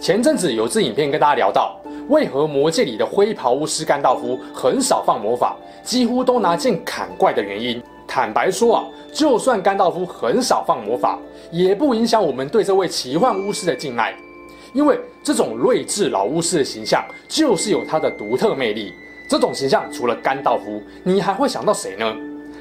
前阵子有支影片跟大家聊到。为何魔戒里的灰袍巫师甘道夫很少放魔法，几乎都拿剑砍怪的原因？坦白说啊，就算甘道夫很少放魔法，也不影响我们对这位奇幻巫师的敬爱。因为这种睿智老巫师的形象，就是有他的独特魅力。这种形象除了甘道夫，你还会想到谁呢？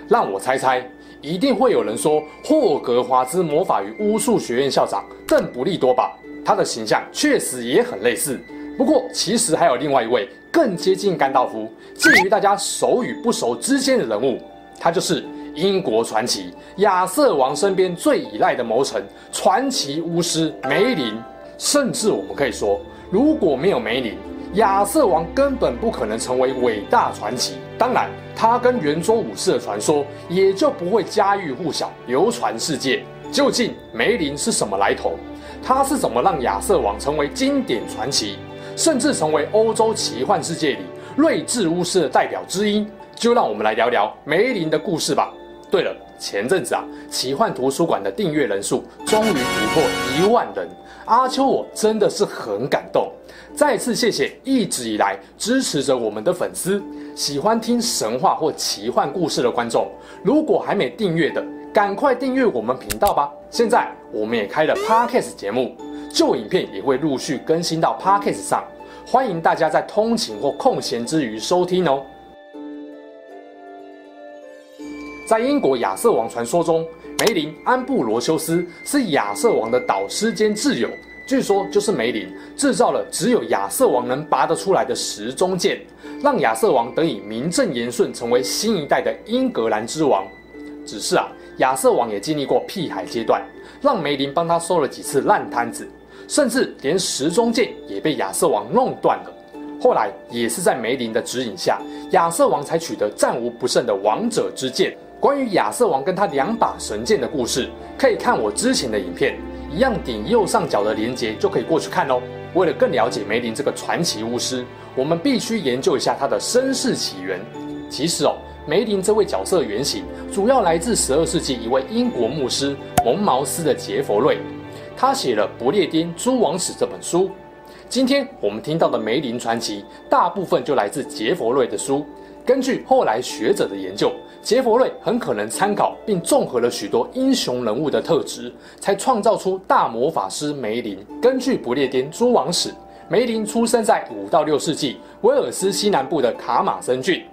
让我猜猜，一定会有人说霍格华兹魔法与巫术学院校长邓不利多吧？他的形象确实也很类似。不过，其实还有另外一位更接近甘道夫，介于大家熟与不熟之间的人物，他就是英国传奇亚瑟王身边最依赖的谋臣传奇巫师梅林。甚至我们可以说，如果没有梅林，亚瑟王根本不可能成为伟大传奇。当然，他跟圆桌武士的传说也就不会家喻户晓、流传世界。究竟梅林是什么来头？他是怎么让亚瑟王成为经典传奇？甚至成为欧洲奇幻世界里睿智巫师的代表之一，就让我们来聊聊梅林的故事吧。对了，前阵子啊，奇幻图书馆的订阅人数终于突破一万人，阿秋我真的是很感动。再次谢谢一直以来支持着我们的粉丝，喜欢听神话或奇幻故事的观众，如果还没订阅的，赶快订阅我们频道吧。现在我们也开了 Podcast 节目。旧影片也会陆续更新到 Podcast 上，欢迎大家在通勤或空闲之余收听哦。在英国亚瑟王传说中，梅林安布罗修斯是亚瑟王的导师兼挚友，据说就是梅林制造了只有亚瑟王能拔得出来的时钟剑，让亚瑟王得以名正言顺成为新一代的英格兰之王。只是啊，亚瑟王也经历过屁孩阶段，让梅林帮他收了几次烂摊子。甚至连时钟剑也被亚瑟王弄断了。后来也是在梅林的指引下，亚瑟王才取得战无不胜的王者之剑。关于亚瑟王跟他两把神剑的故事，可以看我之前的影片，一样点右上角的连结就可以过去看哦。为了更了解梅林这个传奇巫师，我们必须研究一下他的身世起源。其实哦，梅林这位角色原型主要来自十二世纪一位英国牧师蒙茅斯的杰佛瑞。他写了《不列颠诸王史》这本书。今天我们听到的梅林传奇，大部分就来自杰佛瑞的书。根据后来学者的研究，杰佛瑞很可能参考并综合了许多英雄人物的特质，才创造出大魔法师梅林。根据《不列颠诸王史》，梅林出生在五到六世纪威尔斯西南部的卡马森郡，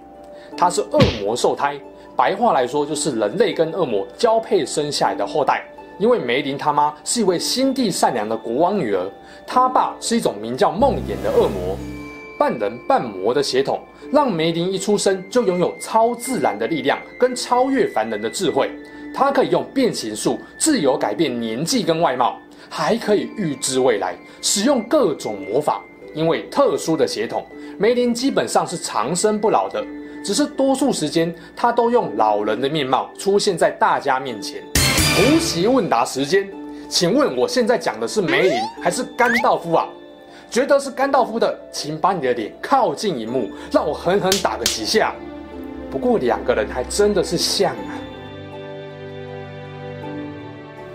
他是恶魔受胎，白话来说就是人类跟恶魔交配生下来的后代。因为梅林他妈是一位心地善良的国王女儿，他爸是一种名叫梦魇的恶魔，半人半魔的血统，让梅林一出生就拥有超自然的力量跟超越凡人的智慧。他可以用变形术自由改变年纪跟外貌，还可以预知未来，使用各种魔法。因为特殊的血统，梅林基本上是长生不老的，只是多数时间他都用老人的面貌出现在大家面前。突袭问答时间，请问我现在讲的是梅林还是甘道夫啊？觉得是甘道夫的，请把你的脸靠近荧幕，让我狠狠打个几下。不过两个人还真的是像啊！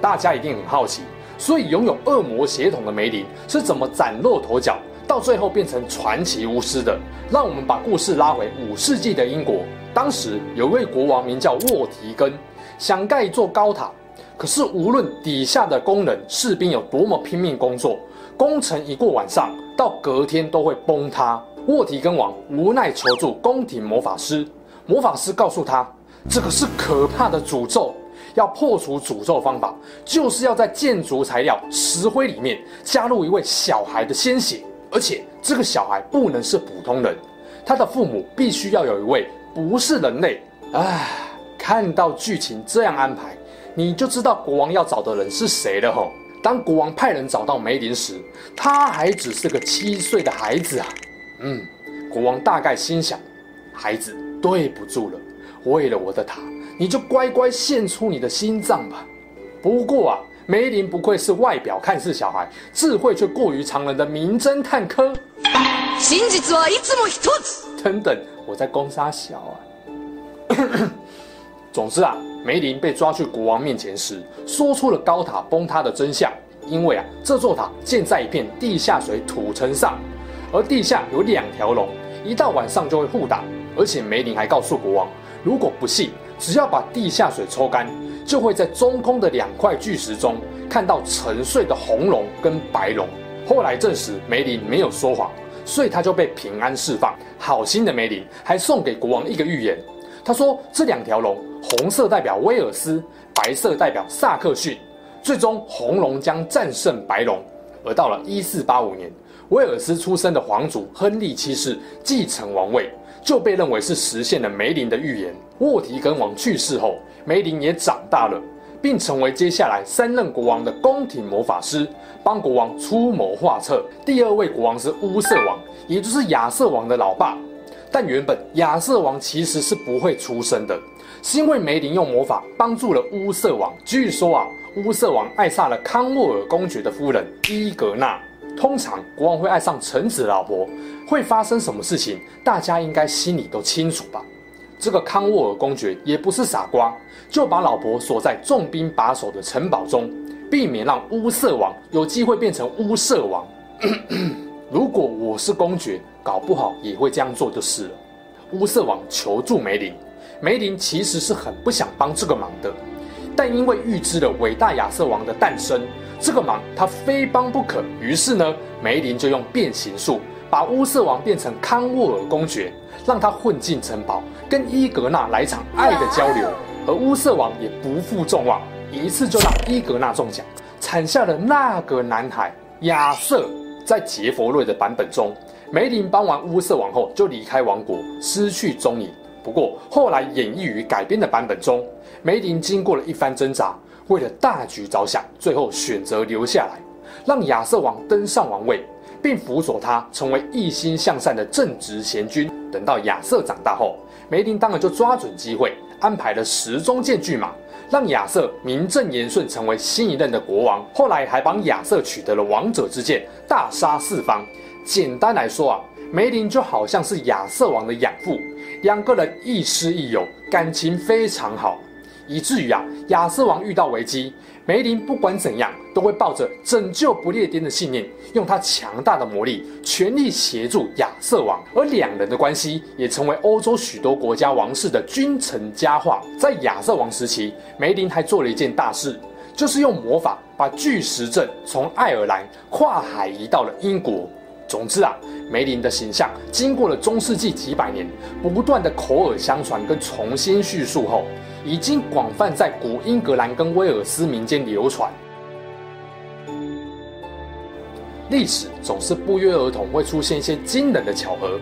大家一定很好奇，所以拥有恶魔血统的梅林是怎么崭露头角，到最后变成传奇巫师的？让我们把故事拉回五世纪的英国，当时有一位国王名叫沃提根，想盖一座高塔。可是，无论底下的工人、士兵有多么拼命工作，工程一过晚上，到隔天都会崩塌。沃提根王无奈求助宫廷魔法师，魔法师告诉他，这个是可怕的诅咒，要破除诅咒方法，就是要在建筑材料石灰里面加入一位小孩的鲜血，而且这个小孩不能是普通人，他的父母必须要有一位不是人类。唉，看到剧情这样安排。你就知道国王要找的人是谁了吼。当国王派人找到梅林时，他还只是个七岁的孩子啊。嗯，国王大概心想：孩子，对不住了，为了我的塔，你就乖乖献出你的心脏吧。不过啊，梅林不愧是外表看似小孩，智慧却过于常人的名侦探科。等等，我在攻杀小啊。总之啊，梅林被抓去国王面前时，说出了高塔崩塌的真相。因为啊，这座塔建在一片地下水土层上，而地下有两条龙，一到晚上就会互打。而且梅林还告诉国王，如果不信，只要把地下水抽干，就会在中空的两块巨石中看到沉睡的红龙跟白龙。后来证实梅林没有说谎，所以他就被平安释放。好心的梅林还送给国王一个预言，他说这两条龙，红色代表威尔斯，白色代表萨克逊。最终，红龙将战胜白龙，而到了一四八五年，威尔斯出生的皇族亨利七世继承王位，就被认为是实现了梅林的预言。沃提根王去世后，梅林也长大了，并成为接下来三任国王的宫廷魔法师，帮国王出谋划策。第二位国王是乌瑟王，也就是亚瑟王的老爸。但原本亚瑟王其实是不会出生的，是因为梅林用魔法帮助了乌瑟王。据说啊。乌瑟王爱上了康沃尔公爵的夫人伊格娜。通常国王会爱上臣子老婆，会发生什么事情？大家应该心里都清楚吧？这个康沃尔公爵也不是傻瓜，就把老婆锁在重兵把守的城堡中，避免让乌瑟王有机会变成乌瑟王。如果我是公爵，搞不好也会这样做就是了。乌瑟王求助梅林，梅林其实是很不想帮这个忙的。但因为预知了伟大亚瑟王的诞生，这个忙他非帮不可。于是呢，梅林就用变形术把乌瑟王变成康沃尔公爵，让他混进城堡，跟伊格娜来场爱的交流。而乌瑟王也不负众望，一次就让伊格纳中奖，产下了那个男孩亚瑟。在杰佛瑞的版本中，梅林帮完乌瑟王后就离开王国，失去踪影。不过后来演绎与改编的版本中，梅林经过了一番挣扎，为了大局着想，最后选择留下来，让亚瑟王登上王位，并辅佐他成为一心向善的正直贤君。等到亚瑟长大后，梅林当然就抓准机会，安排了十宗剑巨马，让亚瑟名正言顺成为新一任的国王。后来还帮亚瑟取得了王者之剑，大杀四方。简单来说啊，梅林就好像是亚瑟王的养父，两个人亦师亦友，感情非常好。以至于啊，亚瑟王遇到危机，梅林不管怎样都会抱着拯救不列颠的信念，用他强大的魔力全力协助亚瑟王。而两人的关系也成为欧洲许多国家王室的君臣佳话。在亚瑟王时期，梅林还做了一件大事，就是用魔法把巨石阵从爱尔兰跨海移到了英国。总之啊，梅林的形象经过了中世纪几百年不断的口耳相传跟重新叙述后，已经广泛在古英格兰跟威尔斯民间流传。历史总是不约而同会出现一些惊人的巧合。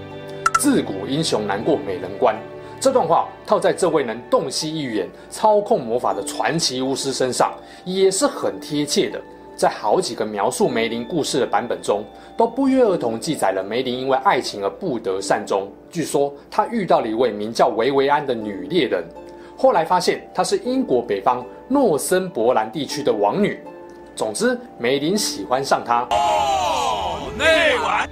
自古英雄难过美人关，这段话套在这位能洞悉预言、操控魔法的传奇巫师身上，也是很贴切的。在好几个描述梅林故事的版本中，都不约而同记载了梅林因为爱情而不得善终。据说他遇到了一位名叫维维安的女猎人，后来发现她是英国北方诺森伯兰地区的王女。总之，梅林喜欢上她。哦，那晚，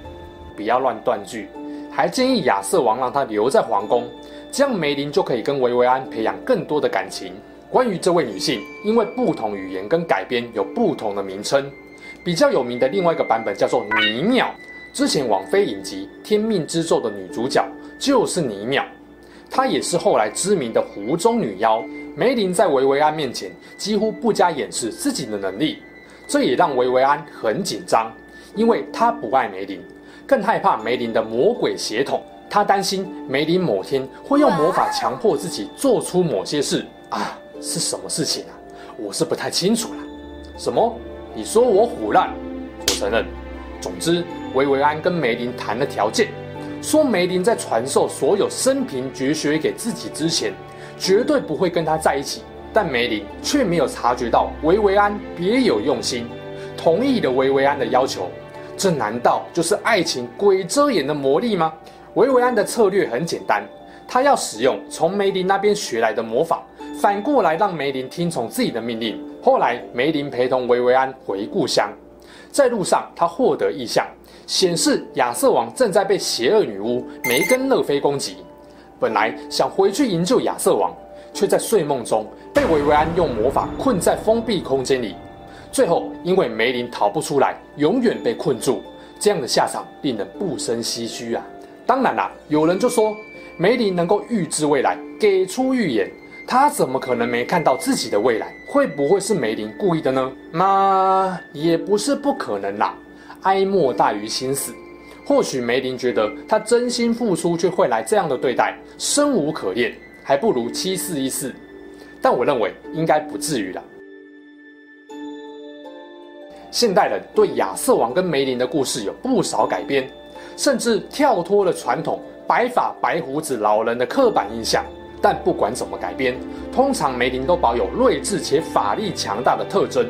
不要乱断句。还建议亚瑟王让她留在皇宫，这样梅林就可以跟维维安培养更多的感情。关于这位女性，因为不同语言跟改编有不同的名称。比较有名的另外一个版本叫做尼妙。之前网飞影集《天命之咒》的女主角就是尼妙，她也是后来知名的湖中女妖。梅林在维维安面前几乎不加掩饰自己的能力，这也让维维安很紧张，因为她不爱梅林，更害怕梅林的魔鬼血统。她担心梅林某天会用魔法强迫自己做出某些事啊。是什么事情啊？我是不太清楚了。什么？你说我唬烂？我承认。总之，维维安跟梅林谈了条件，说梅林在传授所有生平绝学给自己之前，绝对不会跟他在一起。但梅林却没有察觉到维维安别有用心，同意了维维安的要求。这难道就是爱情鬼遮眼的魔力吗？维维安的策略很简单，他要使用从梅林那边学来的魔法，反过来让梅林听从自己的命令。后来，梅林陪同维维安回故乡，在路上他获得异象，显示亚瑟王正在被邪恶女巫梅根勒菲攻击。本来想回去营救亚瑟王，却在睡梦中被维维安用魔法困在封闭空间里。最后，因为梅林逃不出来，永远被困住，这样的下场令人不胜唏嘘啊！当然啦，有人就说梅林能够预知未来，给出预言，他怎么可能没看到自己的未来？会不会是梅林故意的呢？那也不是不可能啦。哀莫大于心死，或许梅林觉得他真心付出，却会来这样的对待，生无可恋，还不如七四一四。但我认为应该不至于啦。现代人对亚瑟王跟梅林的故事有不少改编，甚至跳脱了传统白发白胡子老人的刻板印象。但不管怎么改编，通常梅林都保有睿智且法力强大的特征，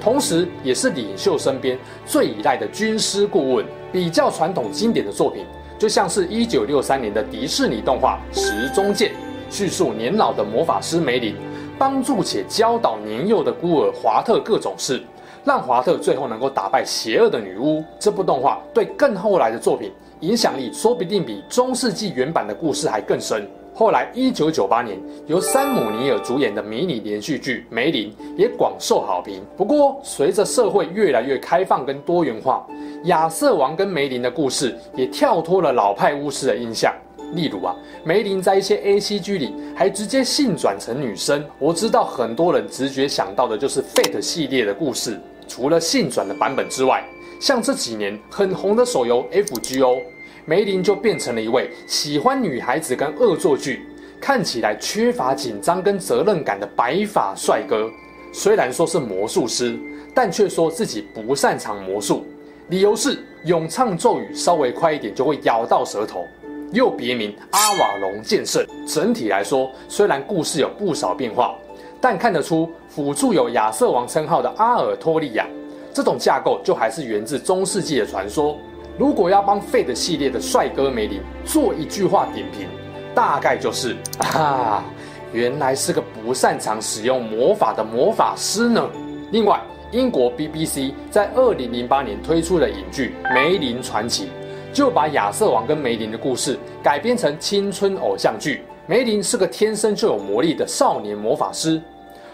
同时也是领袖身边最依赖的军师顾问。比较传统经典的作品，就像是一九六三年的迪士尼动画《石中剑》，叙述年老的魔法师梅林帮助且教导年幼的孤儿华特各种事。让华特最后能够打败邪恶的女巫。这部动画对更后来的作品影响力，说不定比中世纪原版的故事还更深。后来，一九九八年由山姆尼尔主演的迷你连续剧《梅林》也广受好评。不过，随着社会越来越开放跟多元化，亚瑟王跟梅林的故事也跳脱了老派巫师的印象。例如啊，梅林在一些 ACG 里还直接性转成女生。我知道很多人直觉想到的就是 Fate 系列的故事。除了性转的版本之外，像这几年很红的手游 FGO，梅林就变成了一位喜欢女孩子跟恶作剧，看起来缺乏紧张跟责任感的白发帅哥。虽然说是魔术师，但却说自己不擅长魔术，理由是咏唱咒语稍微快一点就会咬到舌头。又别名阿瓦隆剑圣。整体来说，虽然故事有不少变化。但看得出，辅助有亚瑟王称号的阿尔托利亚，这种架构就还是源自中世纪的传说。如果要帮 Fate 系列的帅哥梅林做一句话点评，大概就是啊，原来是个不擅长使用魔法的魔法师呢。另外，英国 BBC 在二零零八年推出的影剧《梅林传奇》，就把亚瑟王跟梅林的故事改编成青春偶像剧。梅林是个天生就有魔力的少年魔法师。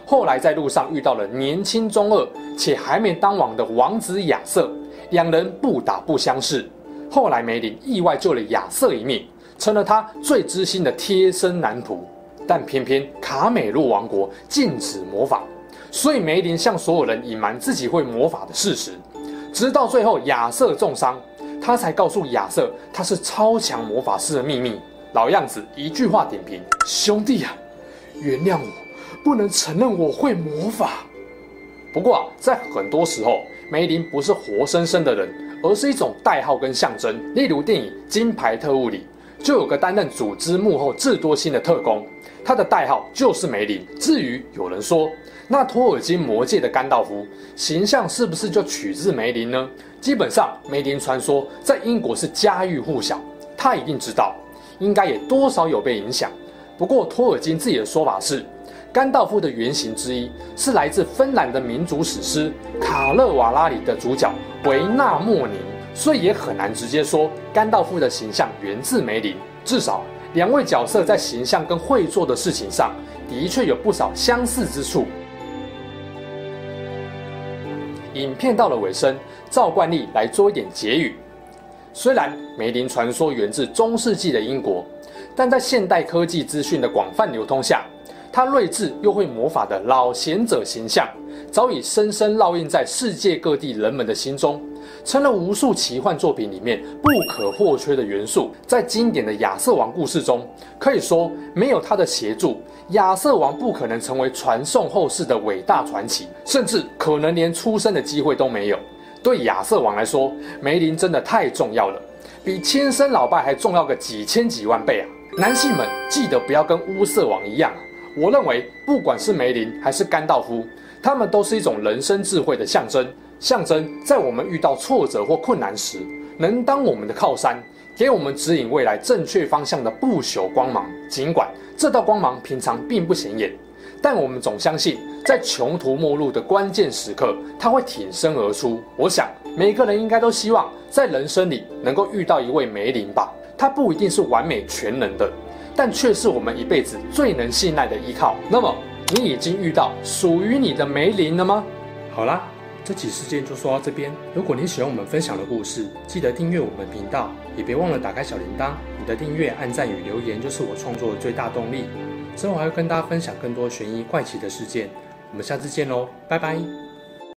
后来在路上遇到了年轻中二且还没当王的王子亚瑟，两人不打不相识。后来梅林意外救了亚瑟一命，成了他最知心的贴身男仆。但偏偏卡美洛王国禁止魔法，所以梅林向所有人隐瞒自己会魔法的事实。直到最后亚瑟重伤，他才告诉亚瑟他是超强魔法师的秘密。老样子，一句话点评：兄弟啊，原谅我。不能承认我会魔法。不过啊，在很多时候，梅林不是活生生的人，而是一种代号跟象征。例如电影《金牌特务》里，就有个担任组织幕后智多星的特工，他的代号就是梅林。至于有人说，那托尔金魔戒的甘道夫形象是不是就取自梅林呢？基本上，梅林传说在英国是家喻户晓，他一定知道，应该也多少有被影响。不过托尔金自己的说法是。甘道夫的原型之一是来自芬兰的民族史诗《卡勒瓦拉》里的主角维纳莫宁，所以也很难直接说甘道夫的形象源自梅林。至少两位角色在形象跟会做的事情上的确有不少相似之处。影片到了尾声，照惯例来做一点结语。虽然梅林传说源自中世纪的英国，但在现代科技资讯的广泛流通下，他睿智又会魔法的老贤者形象，早已深深烙印在世界各地人们的心中，成了无数奇幻作品里面不可或缺的元素。在经典的亚瑟王故事中，可以说没有他的协助，亚瑟王不可能成为传颂后世的伟大传奇，甚至可能连出生的机会都没有。对亚瑟王来说，梅林真的太重要了，比亲生老爸还重要个几千几万倍啊！男性们记得不要跟乌瑟王一样。我认为，不管是梅林还是甘道夫，他们都是一种人生智慧的象征。象征在我们遇到挫折或困难时，能当我们的靠山，给我们指引未来正确方向的不朽光芒。尽管这道光芒平常并不显眼，但我们总相信，在穷途末路的关键时刻，它会挺身而出。我想，每个人应该都希望在人生里能够遇到一位梅林吧。他不一定是完美全能的，但却是我们一辈子最能信赖的依靠。那么，你已经遇到属于你的梅林了吗？好啦。这期事件就说到这边。如果你喜欢我们分享的故事，记得订阅我们频道，也别忘了打开小铃铛。你的订阅、按赞与留言就是我创作的最大动力。之后还会跟大家分享更多悬疑怪奇的事件。我们下次见喽，拜拜。